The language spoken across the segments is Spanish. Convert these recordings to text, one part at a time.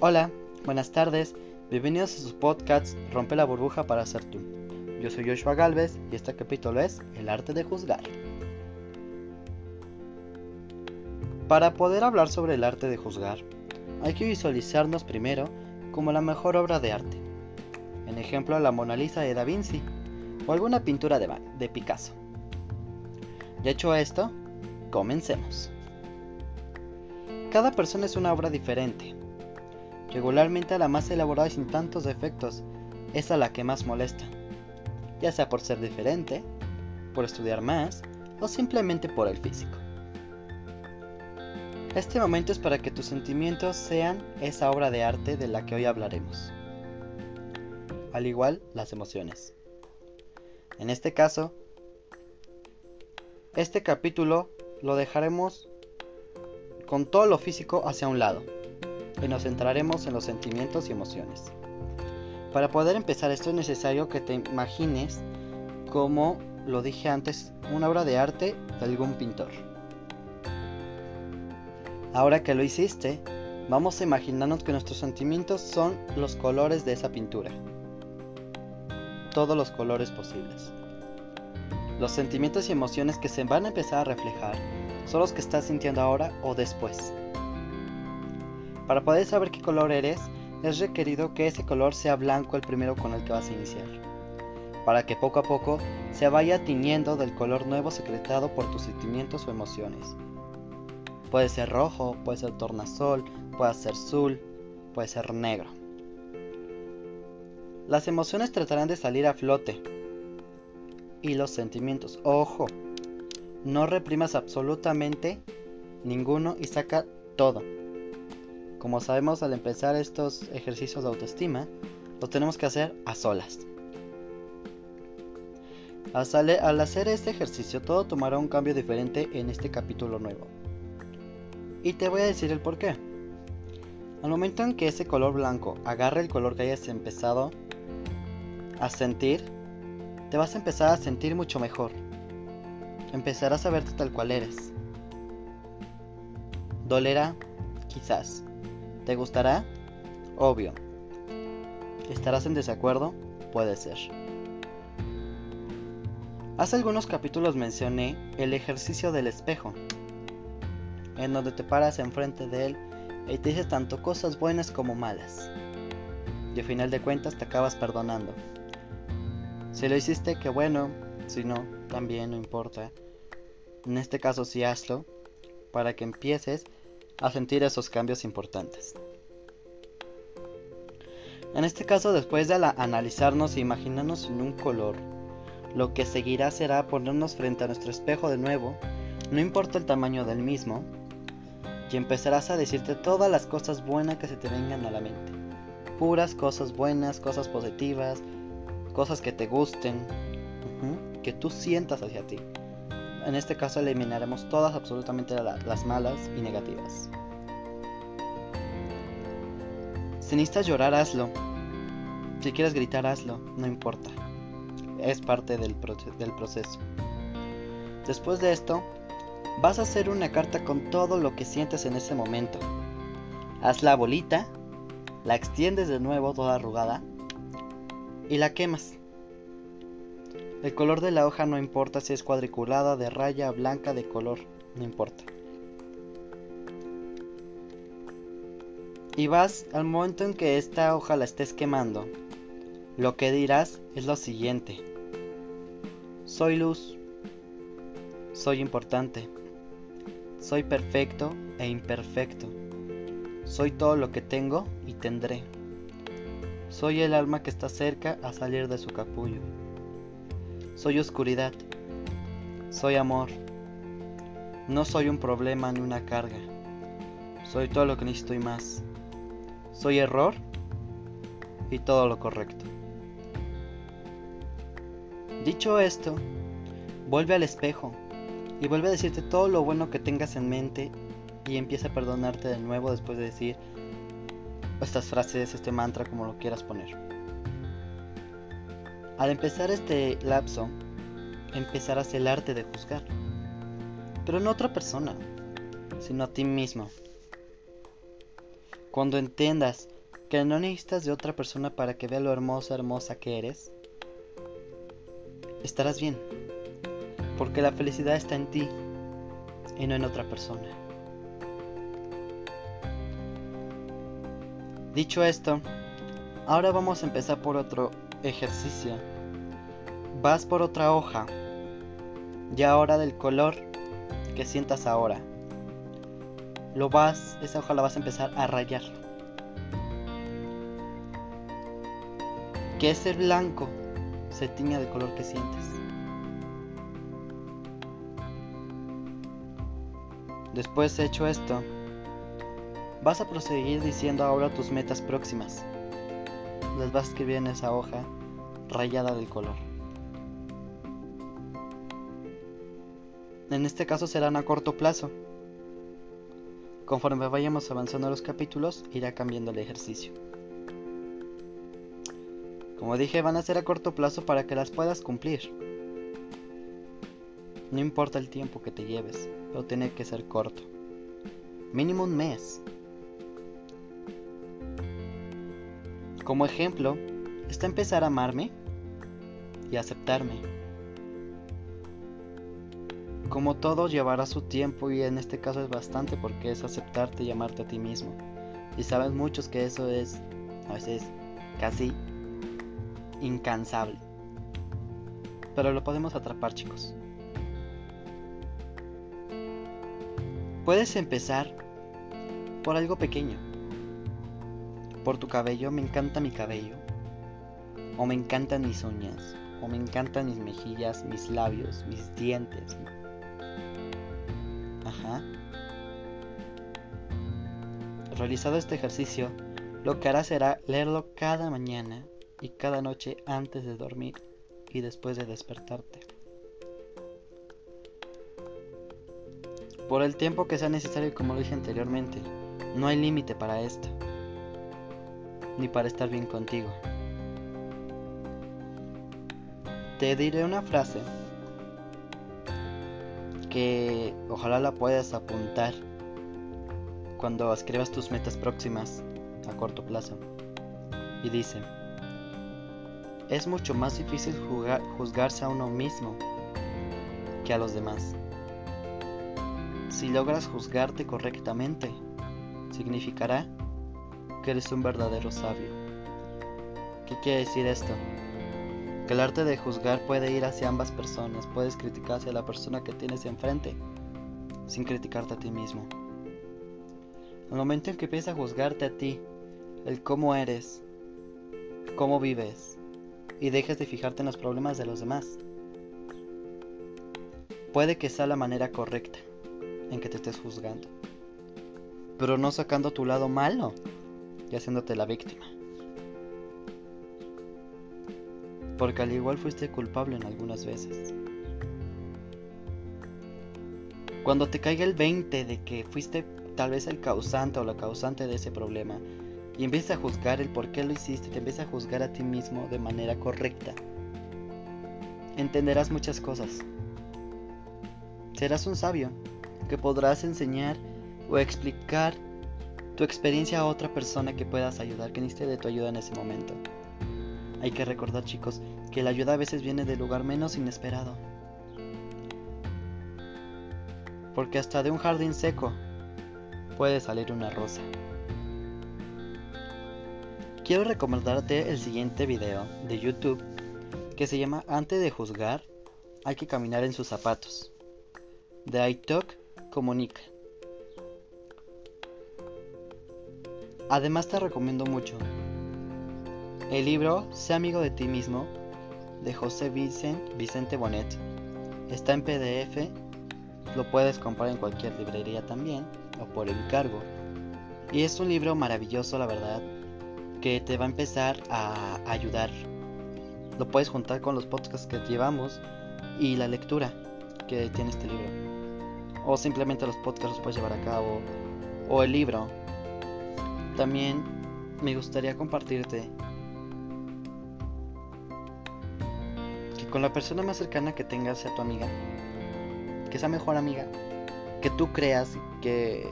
Hola, buenas tardes, bienvenidos a sus podcasts Rompe la burbuja para ser tú. Yo soy Joshua Galvez y este capítulo es El arte de juzgar. Para poder hablar sobre el arte de juzgar, hay que visualizarnos primero como la mejor obra de arte. En ejemplo, la Mona Lisa de Da Vinci o alguna pintura de, de Picasso. Ya hecho esto, comencemos. Cada persona es una obra diferente. Regularmente la más elaborada y sin tantos defectos es a la que más molesta, ya sea por ser diferente, por estudiar más o simplemente por el físico. Este momento es para que tus sentimientos sean esa obra de arte de la que hoy hablaremos. Al igual las emociones. En este caso, este capítulo lo dejaremos con todo lo físico hacia un lado y nos centraremos en los sentimientos y emociones. Para poder empezar esto es necesario que te imagines como lo dije antes, una obra de arte de algún pintor. Ahora que lo hiciste, vamos a imaginarnos que nuestros sentimientos son los colores de esa pintura. Todos los colores posibles. Los sentimientos y emociones que se van a empezar a reflejar son los que estás sintiendo ahora o después. Para poder saber qué color eres, es requerido que ese color sea blanco el primero con el que vas a iniciar, para que poco a poco se vaya tiñendo del color nuevo secretado por tus sentimientos o emociones. Puede ser rojo, puede ser tornasol, puede ser azul, puede ser negro. Las emociones tratarán de salir a flote, y los sentimientos. Ojo, no reprimas absolutamente ninguno y saca todo. Como sabemos al empezar estos ejercicios de autoestima, los tenemos que hacer a solas. Al hacer este ejercicio todo tomará un cambio diferente en este capítulo nuevo. Y te voy a decir el por qué. Al momento en que ese color blanco agarre el color que hayas empezado a sentir, te vas a empezar a sentir mucho mejor. Empezarás a verte tal cual eres. ¿Dolerá? Quizás. ¿Te gustará? Obvio. ¿Estarás en desacuerdo? Puede ser. Hace algunos capítulos mencioné el ejercicio del espejo, en donde te paras enfrente de él y te dices tanto cosas buenas como malas. Y al final de cuentas te acabas perdonando. Si lo hiciste, qué bueno. Si no, también no importa. En este caso sí hazlo para que empieces a sentir esos cambios importantes. En este caso, después de analizarnos e imaginarnos en un color, lo que seguirá será ponernos frente a nuestro espejo de nuevo, no importa el tamaño del mismo, y empezarás a decirte todas las cosas buenas que se te vengan a la mente. Puras cosas buenas, cosas positivas, cosas que te gusten, que tú sientas hacia ti. En este caso eliminaremos todas absolutamente las malas y negativas. Si necesitas llorar, hazlo. Si quieres gritar, hazlo, no importa. Es parte del, del proceso. Después de esto, vas a hacer una carta con todo lo que sientes en ese momento. Haz la bolita, la extiendes de nuevo toda arrugada y la quemas. El color de la hoja no importa si es cuadriculada, de raya, blanca, de color, no importa. Y vas al momento en que esta hoja la estés quemando, lo que dirás es lo siguiente. Soy luz, soy importante, soy perfecto e imperfecto, soy todo lo que tengo y tendré. Soy el alma que está cerca a salir de su capullo. Soy oscuridad. Soy amor. No soy un problema ni una carga. Soy todo lo que necesito y más. Soy error y todo lo correcto. Dicho esto, vuelve al espejo y vuelve a decirte todo lo bueno que tengas en mente y empieza a perdonarte de nuevo después de decir estas frases, este mantra, como lo quieras poner. Al empezar este lapso, empezarás el arte de juzgar, pero no a otra persona, sino a ti mismo. Cuando entiendas que no necesitas de otra persona para que vea lo hermosa, hermosa que eres, estarás bien. Porque la felicidad está en ti y no en otra persona. Dicho esto, ahora vamos a empezar por otro ejercicio. Vas por otra hoja, ya ahora del color que sientas ahora. Lo vas, esa hoja la vas a empezar a rayar. Que ese blanco se tiña del color que sientes. Después hecho esto, vas a proseguir diciendo ahora tus metas próximas. Las vas a escribir en esa hoja rayada del color. En este caso serán a corto plazo. Conforme vayamos avanzando los capítulos, irá cambiando el ejercicio. Como dije, van a ser a corto plazo para que las puedas cumplir. No importa el tiempo que te lleves, pero tiene que ser corto. Mínimo un mes. Como ejemplo, está empezar a amarme y aceptarme. Como todo llevará su tiempo y en este caso es bastante porque es aceptarte y amarte a ti mismo. Y sabes muchos que eso es a veces casi incansable. Pero lo podemos atrapar chicos. Puedes empezar por algo pequeño. Por tu cabello, me encanta mi cabello. O me encantan mis uñas. O me encantan mis mejillas, mis labios, mis dientes, Realizado este ejercicio, lo que harás será leerlo cada mañana y cada noche antes de dormir y después de despertarte. Por el tiempo que sea necesario, como lo dije anteriormente, no hay límite para esto, ni para estar bien contigo. Te diré una frase que ojalá la puedas apuntar cuando escribas tus metas próximas a corto plazo. Y dice, es mucho más difícil juzgarse a uno mismo que a los demás. Si logras juzgarte correctamente, significará que eres un verdadero sabio. ¿Qué quiere decir esto? El arte de juzgar puede ir hacia ambas personas, puedes criticar hacia la persona que tienes enfrente, sin criticarte a ti mismo. El momento en que empiezas a juzgarte a ti, el cómo eres, cómo vives, y dejes de fijarte en los problemas de los demás, puede que sea la manera correcta en que te estés juzgando, pero no sacando tu lado malo y haciéndote la víctima. Porque al igual fuiste culpable en algunas veces. Cuando te caiga el 20 de que fuiste tal vez el causante o la causante de ese problema y empiezas a juzgar el por qué lo hiciste, te empiezas a juzgar a ti mismo de manera correcta, entenderás muchas cosas. Serás un sabio que podrás enseñar o explicar tu experiencia a otra persona que puedas ayudar, que necesite de tu ayuda en ese momento. Hay que recordar chicos que la ayuda a veces viene del lugar menos inesperado. Porque hasta de un jardín seco puede salir una rosa. Quiero recomendarte el siguiente video de YouTube que se llama Antes de juzgar hay que caminar en sus zapatos. De iTalk Comunica. Además te recomiendo mucho el libro Sé amigo de ti mismo de José Vicente Bonet está en PDF, lo puedes comprar en cualquier librería también o por encargo. Y es un libro maravilloso, la verdad, que te va a empezar a ayudar. Lo puedes juntar con los podcasts que llevamos y la lectura que tiene este libro. O simplemente los podcasts los puedes llevar a cabo. O el libro. También me gustaría compartirte con la persona más cercana que tengas sea tu amiga, que sea mejor amiga, que tú creas que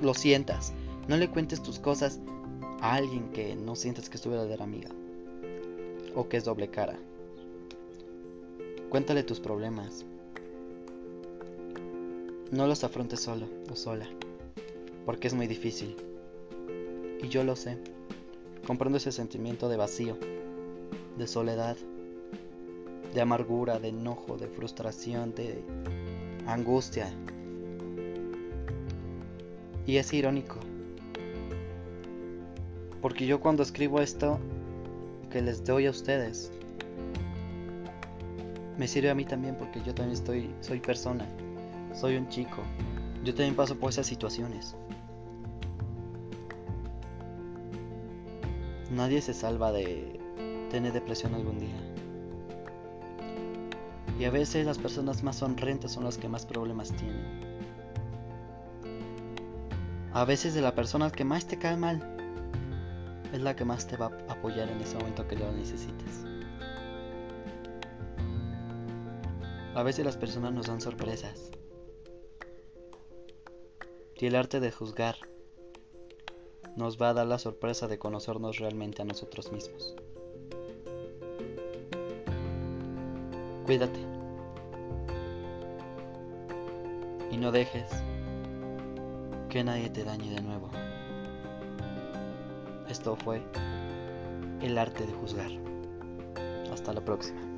lo sientas, No le cuentes tus cosas a alguien que no sientes que es tu verdadera amiga o que es doble cara. Cuéntale tus problemas. No los afrontes solo o sola, porque es muy difícil. Y yo lo sé. Comprendo ese sentimiento de vacío, de soledad, de amargura, de enojo, de frustración, de angustia. Y es irónico. Porque yo cuando escribo esto que les doy a ustedes, me sirve a mí también porque yo también estoy, soy persona, soy un chico. Yo también paso por esas situaciones. Nadie se salva de tener depresión algún día. Y a veces las personas más sonrientes son las que más problemas tienen. A veces de la persona que más te cae mal es la que más te va a apoyar en ese momento que lo necesites. A veces las personas nos dan sorpresas. Y el arte de juzgar nos va a dar la sorpresa de conocernos realmente a nosotros mismos. Cuídate. Y no dejes que nadie te dañe de nuevo. Esto fue el arte de juzgar. Hasta la próxima.